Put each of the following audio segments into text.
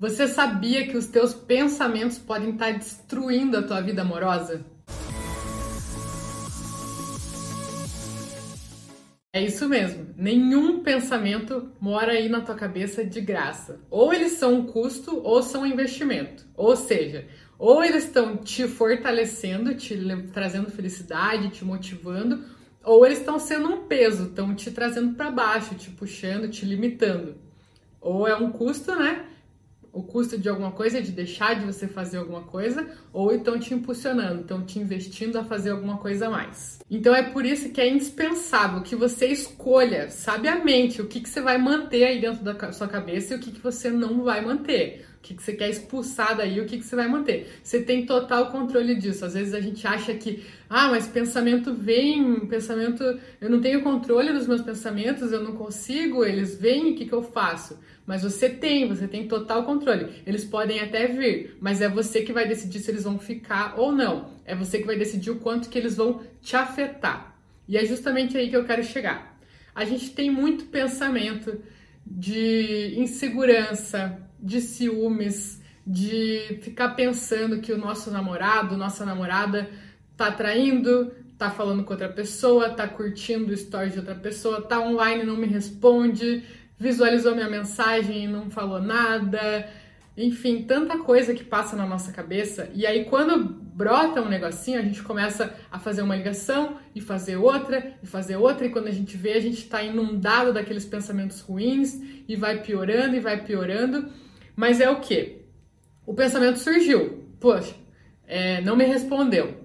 Você sabia que os teus pensamentos podem estar destruindo a tua vida amorosa? É isso mesmo. Nenhum pensamento mora aí na tua cabeça de graça. Ou eles são um custo ou são um investimento. Ou seja, ou eles estão te fortalecendo, te trazendo felicidade, te motivando, ou eles estão sendo um peso, estão te trazendo para baixo, te puxando, te limitando. Ou é um custo, né? O custo de alguma coisa, de deixar de você fazer alguma coisa, ou estão te impulsionando, estão te investindo a fazer alguma coisa a mais. Então é por isso que é indispensável que você escolha sabiamente o que, que você vai manter aí dentro da sua cabeça e o que, que você não vai manter. O que, que você quer expulsar daí, o que, que você vai manter. Você tem total controle disso. Às vezes a gente acha que, ah, mas pensamento vem, pensamento, eu não tenho controle dos meus pensamentos, eu não consigo, eles vêm, o que, que eu faço? Mas você tem, você tem total controle. Eles podem até vir, mas é você que vai decidir se eles vão ficar ou não. É você que vai decidir o quanto que eles vão te afetar. E é justamente aí que eu quero chegar. A gente tem muito pensamento de insegurança, de ciúmes, de ficar pensando que o nosso namorado, nossa namorada tá traindo, tá falando com outra pessoa, tá curtindo o story de outra pessoa, tá online e não me responde, visualizou minha mensagem e não falou nada. Enfim, tanta coisa que passa na nossa cabeça. E aí, quando brota um negocinho, a gente começa a fazer uma ligação e fazer outra e fazer outra. E quando a gente vê, a gente está inundado daqueles pensamentos ruins e vai piorando e vai piorando. Mas é o que? O pensamento surgiu. Poxa, é, não me respondeu.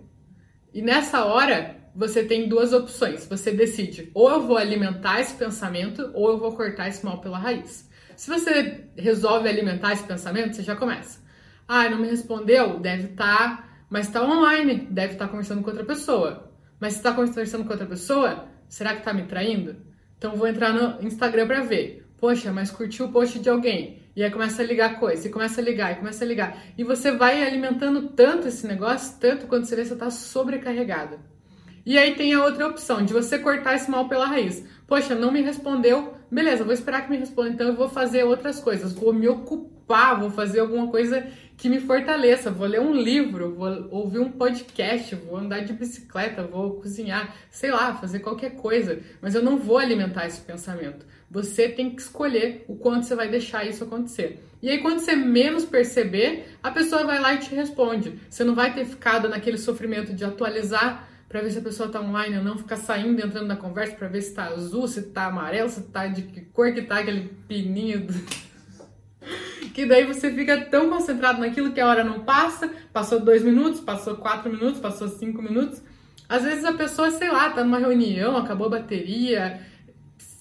E nessa hora, você tem duas opções. Você decide ou eu vou alimentar esse pensamento ou eu vou cortar esse mal pela raiz. Se você resolve alimentar esse pensamento, você já começa. Ah, não me respondeu? Deve estar, tá, mas está online, deve estar tá conversando com outra pessoa. Mas se está conversando com outra pessoa, será que está me traindo? Então vou entrar no Instagram para ver. Poxa, mas curtiu o post de alguém. E aí começa a ligar coisa, e começa a ligar, e começa a ligar. E você vai alimentando tanto esse negócio, tanto quando você vê que você está sobrecarregado. E aí tem a outra opção, de você cortar esse mal pela raiz. Poxa, não me respondeu, beleza, vou esperar que me responda, então eu vou fazer outras coisas, vou me ocupar, vou fazer alguma coisa que me fortaleça, vou ler um livro, vou ouvir um podcast, vou andar de bicicleta, vou cozinhar, sei lá, fazer qualquer coisa, mas eu não vou alimentar esse pensamento. Você tem que escolher o quanto você vai deixar isso acontecer. E aí, quando você menos perceber, a pessoa vai lá e te responde. Você não vai ter ficado naquele sofrimento de atualizar para ver se a pessoa tá online ou não, ficar saindo entrando na conversa para ver se tá azul, se tá amarelo, se tá de que cor que tá aquele pininho. Do... que daí você fica tão concentrado naquilo que a hora não passa, passou dois minutos, passou quatro minutos, passou cinco minutos. Às vezes a pessoa, sei lá, tá numa reunião, acabou a bateria,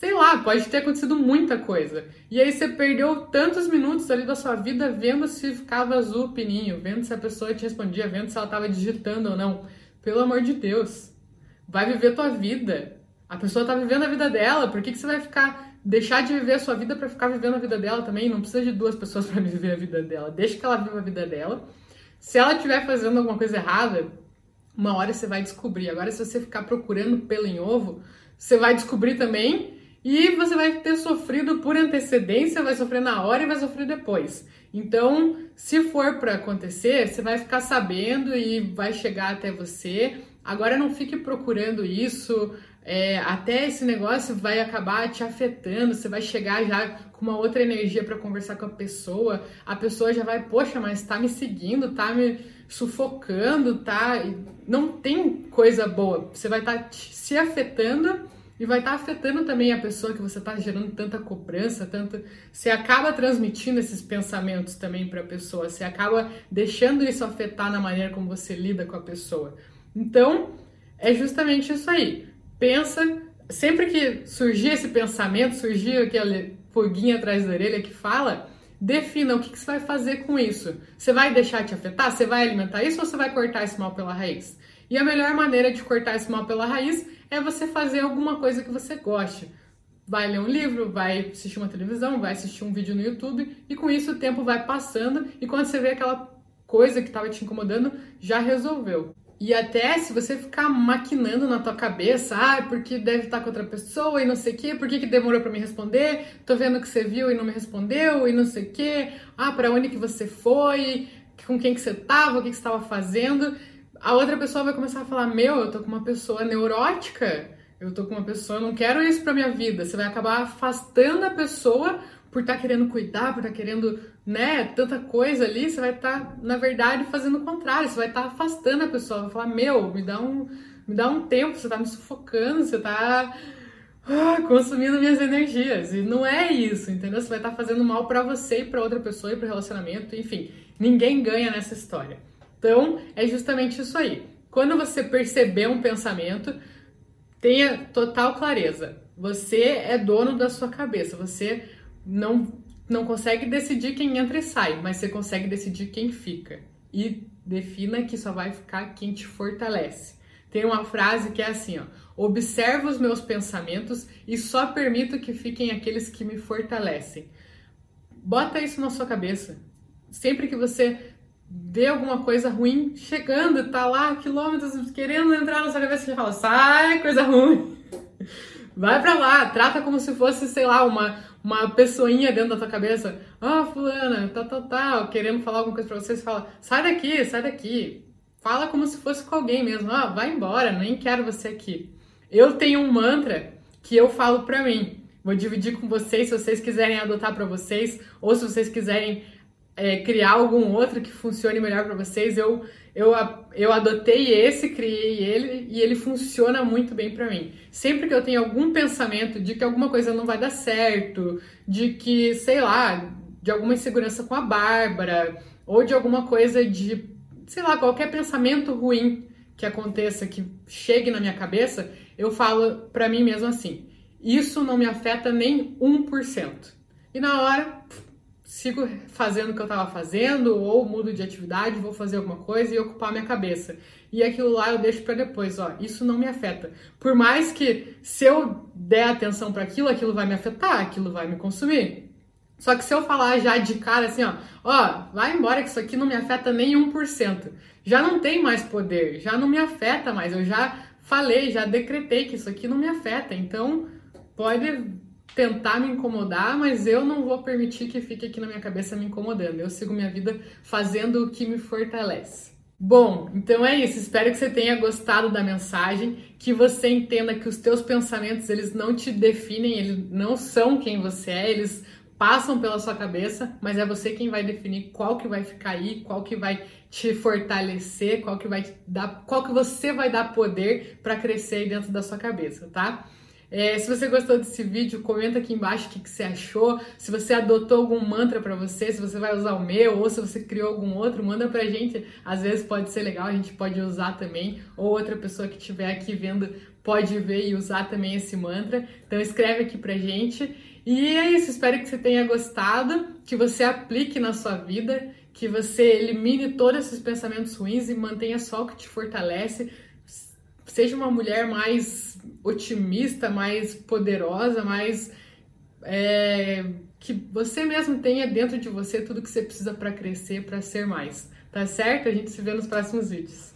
sei lá, pode ter acontecido muita coisa. E aí você perdeu tantos minutos ali da sua vida vendo se ficava azul o pininho, vendo se a pessoa te respondia, vendo se ela tava digitando ou não. Pelo amor de Deus. Vai viver tua vida. A pessoa tá vivendo a vida dela, por que, que você vai ficar deixar de viver a sua vida para ficar vivendo a vida dela também? Não precisa de duas pessoas para viver a vida dela. Deixa que ela viva a vida dela. Se ela estiver fazendo alguma coisa errada, uma hora você vai descobrir. Agora, se você ficar procurando pelo em ovo, você vai descobrir também e você vai ter sofrido por antecedência, vai sofrer na hora e vai sofrer depois. Então, se for para acontecer, você vai ficar sabendo e vai chegar até você. Agora, não fique procurando isso. É, até esse negócio vai acabar te afetando. Você vai chegar já com uma outra energia para conversar com a pessoa. A pessoa já vai, poxa, mas tá me seguindo, tá me sufocando, tá? Não tem coisa boa. Você vai estar tá se afetando e vai estar tá afetando também a pessoa que você está gerando tanta cobrança, tanto. Você acaba transmitindo esses pensamentos também para a pessoa, você acaba deixando isso afetar na maneira como você lida com a pessoa. Então, é justamente isso aí. Pensa, sempre que surgir esse pensamento, surgir aquele foguinho atrás da orelha que fala, defina o que, que, você vai fazer com isso. Você vai deixar te afetar? Você vai alimentar isso ou você vai cortar esse mal pela raiz? E a melhor maneira de cortar esse mal pela raiz é você fazer alguma coisa que você goste. Vai ler um livro, vai assistir uma televisão, vai assistir um vídeo no YouTube e com isso o tempo vai passando e quando você vê aquela coisa que estava te incomodando, já resolveu. E até se você ficar maquinando na tua cabeça, ah, porque deve estar com outra pessoa e não sei o quê, por que, que demorou para me responder? Tô vendo que você viu e não me respondeu e não sei o quê. Ah, para onde que você foi? Com quem que você tava? O que, que você estava fazendo? A outra pessoa vai começar a falar: Meu, eu tô com uma pessoa neurótica, eu tô com uma pessoa, eu não quero isso pra minha vida. Você vai acabar afastando a pessoa por estar tá querendo cuidar, por estar tá querendo, né, tanta coisa ali, você vai estar, tá, na verdade, fazendo o contrário, você vai estar tá afastando a pessoa, vai falar, meu, me dá um, me dá um tempo, você tá me sufocando, você tá ah, consumindo minhas energias. E não é isso, entendeu? Você vai estar tá fazendo mal para você e para outra pessoa e para relacionamento, enfim, ninguém ganha nessa história. Então, é justamente isso aí. Quando você perceber um pensamento, tenha total clareza. Você é dono da sua cabeça. Você não, não consegue decidir quem entra e sai, mas você consegue decidir quem fica. E defina que só vai ficar quem te fortalece. Tem uma frase que é assim, ó: observo os meus pensamentos e só permito que fiquem aqueles que me fortalecem. Bota isso na sua cabeça. Sempre que você vê alguma coisa ruim chegando, tá lá quilômetros querendo entrar na sua cabeça, você fala: sai, coisa ruim. Vai pra lá, trata como se fosse, sei lá, uma, uma pessoinha dentro da tua cabeça. Ah, oh, fulana, tal, tal, tal, querendo falar alguma coisa pra você, você fala, sai daqui, sai daqui. Fala como se fosse com alguém mesmo. Ah, vai embora, nem quero você aqui. Eu tenho um mantra que eu falo pra mim. Vou dividir com vocês se vocês quiserem adotar para vocês ou se vocês quiserem é, criar algum outro que funcione melhor para vocês. Eu, eu, eu adotei esse, criei ele e ele funciona muito bem para mim. Sempre que eu tenho algum pensamento de que alguma coisa não vai dar certo, de que, sei lá, de alguma insegurança com a Bárbara, ou de alguma coisa de, sei lá, qualquer pensamento ruim que aconteça, que chegue na minha cabeça, eu falo para mim mesmo assim: isso não me afeta nem 1%. E na hora, sigo fazendo o que eu estava fazendo, ou mudo de atividade, vou fazer alguma coisa e ocupar minha cabeça. E aquilo lá eu deixo para depois, ó. Isso não me afeta. Por mais que se eu der atenção para aquilo, aquilo vai me afetar, aquilo vai me consumir. Só que se eu falar já de cara assim, ó, ó, vai embora que isso aqui não me afeta nem 1%. Já não tem mais poder, já não me afeta mais. Eu já falei, já decretei que isso aqui não me afeta. Então, pode tentar me incomodar, mas eu não vou permitir que fique aqui na minha cabeça me incomodando. Eu sigo minha vida fazendo o que me fortalece. Bom, então é isso. Espero que você tenha gostado da mensagem, que você entenda que os teus pensamentos eles não te definem, eles não são quem você é, eles passam pela sua cabeça, mas é você quem vai definir qual que vai ficar aí, qual que vai te fortalecer, qual que vai dar, qual que você vai dar poder para crescer aí dentro da sua cabeça, tá? É, se você gostou desse vídeo, comenta aqui embaixo o que, que você achou. Se você adotou algum mantra para você, se você vai usar o meu ou se você criou algum outro, manda pra gente. Às vezes pode ser legal, a gente pode usar também. Ou outra pessoa que estiver aqui vendo pode ver e usar também esse mantra. Então escreve aqui pra gente. E é isso, espero que você tenha gostado, que você aplique na sua vida, que você elimine todos esses pensamentos ruins e mantenha só o que te fortalece. Seja uma mulher mais otimista, mais poderosa, mais é, que você mesmo tenha dentro de você tudo que você precisa para crescer, para ser mais. Tá certo? A gente se vê nos próximos vídeos.